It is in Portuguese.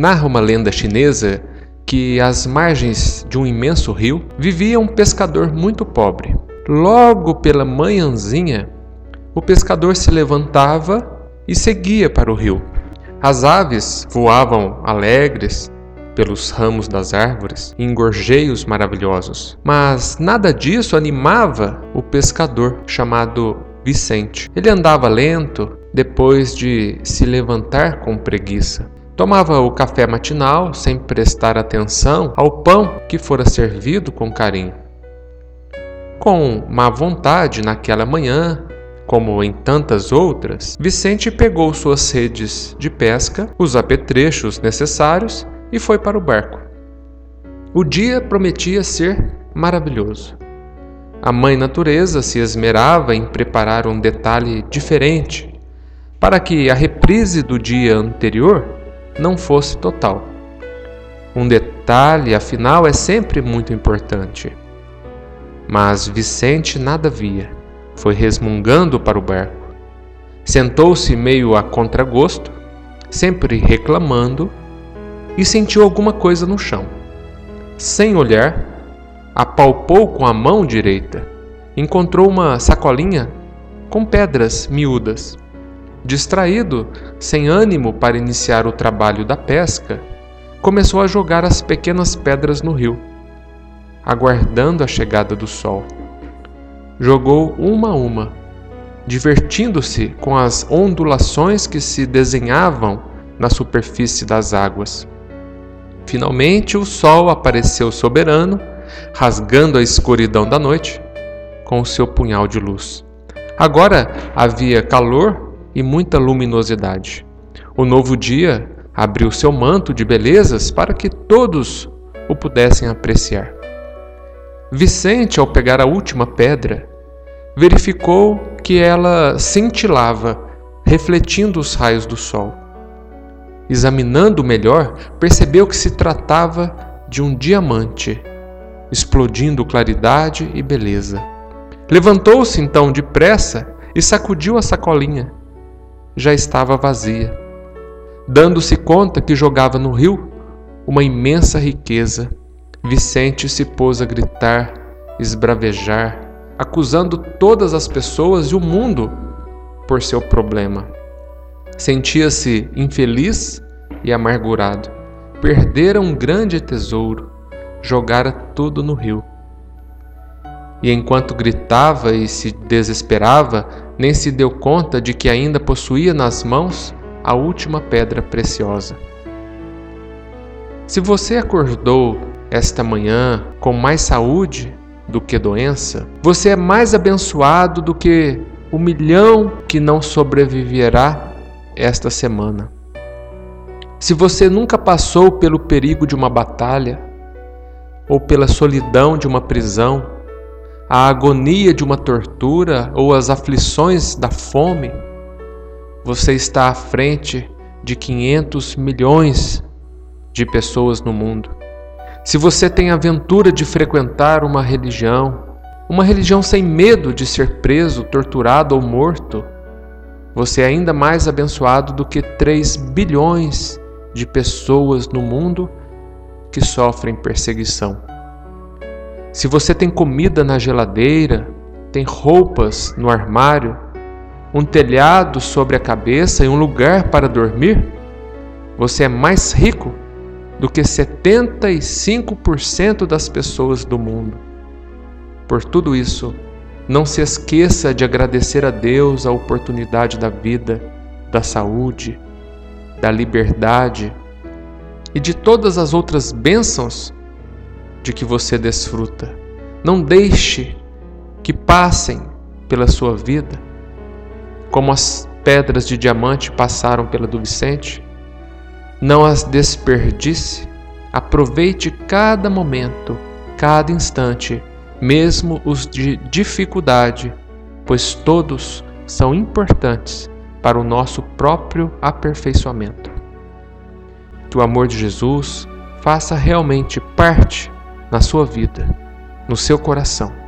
Narra uma lenda chinesa que às margens de um imenso rio vivia um pescador muito pobre. Logo pela manhãzinha, o pescador se levantava e seguia para o rio. As aves voavam alegres pelos ramos das árvores em gorjeios maravilhosos, mas nada disso animava o pescador chamado Vicente. Ele andava lento depois de se levantar com preguiça. Tomava o café matinal sem prestar atenção ao pão que fora servido com carinho. Com má vontade naquela manhã, como em tantas outras, Vicente pegou suas redes de pesca, os apetrechos necessários e foi para o barco. O dia prometia ser maravilhoso. A mãe natureza se esmerava em preparar um detalhe diferente para que a reprise do dia anterior não fosse total. Um detalhe, afinal, é sempre muito importante. Mas Vicente nada via. Foi resmungando para o barco. Sentou-se meio a contragosto, sempre reclamando, e sentiu alguma coisa no chão. Sem olhar, apalpou com a mão direita. Encontrou uma sacolinha com pedras miúdas. Distraído, sem ânimo para iniciar o trabalho da pesca, começou a jogar as pequenas pedras no rio, aguardando a chegada do sol. Jogou uma a uma, divertindo-se com as ondulações que se desenhavam na superfície das águas. Finalmente o sol apareceu soberano rasgando a escuridão da noite com o seu punhal de luz. Agora havia calor e muita luminosidade. O novo dia abriu seu manto de belezas para que todos o pudessem apreciar. Vicente, ao pegar a última pedra, verificou que ela cintilava, refletindo os raios do sol. Examinando melhor, percebeu que se tratava de um diamante explodindo claridade e beleza. Levantou-se então depressa e sacudiu a sacolinha. Já estava vazia, dando-se conta que jogava no rio uma imensa riqueza. Vicente se pôs a gritar, esbravejar, acusando todas as pessoas e o mundo por seu problema. Sentia-se infeliz e amargurado. Perdera um grande tesouro jogara tudo no rio. E enquanto gritava e se desesperava, nem se deu conta de que ainda possuía nas mãos a última pedra preciosa. Se você acordou esta manhã com mais saúde do que doença, você é mais abençoado do que o milhão que não sobreviverá esta semana. Se você nunca passou pelo perigo de uma batalha, ou pela solidão de uma prisão, a agonia de uma tortura ou as aflições da fome, você está à frente de 500 milhões de pessoas no mundo. Se você tem a aventura de frequentar uma religião, uma religião sem medo de ser preso, torturado ou morto, você é ainda mais abençoado do que 3 bilhões de pessoas no mundo que sofrem perseguição. Se você tem comida na geladeira, tem roupas no armário, um telhado sobre a cabeça e um lugar para dormir, você é mais rico do que 75% das pessoas do mundo. Por tudo isso, não se esqueça de agradecer a Deus a oportunidade da vida, da saúde, da liberdade e de todas as outras bênçãos de que você desfruta. Não deixe que passem pela sua vida como as pedras de diamante passaram pela do Vicente. Não as desperdice. Aproveite cada momento, cada instante, mesmo os de dificuldade, pois todos são importantes para o nosso próprio aperfeiçoamento que o amor de Jesus faça realmente parte na sua vida, no seu coração.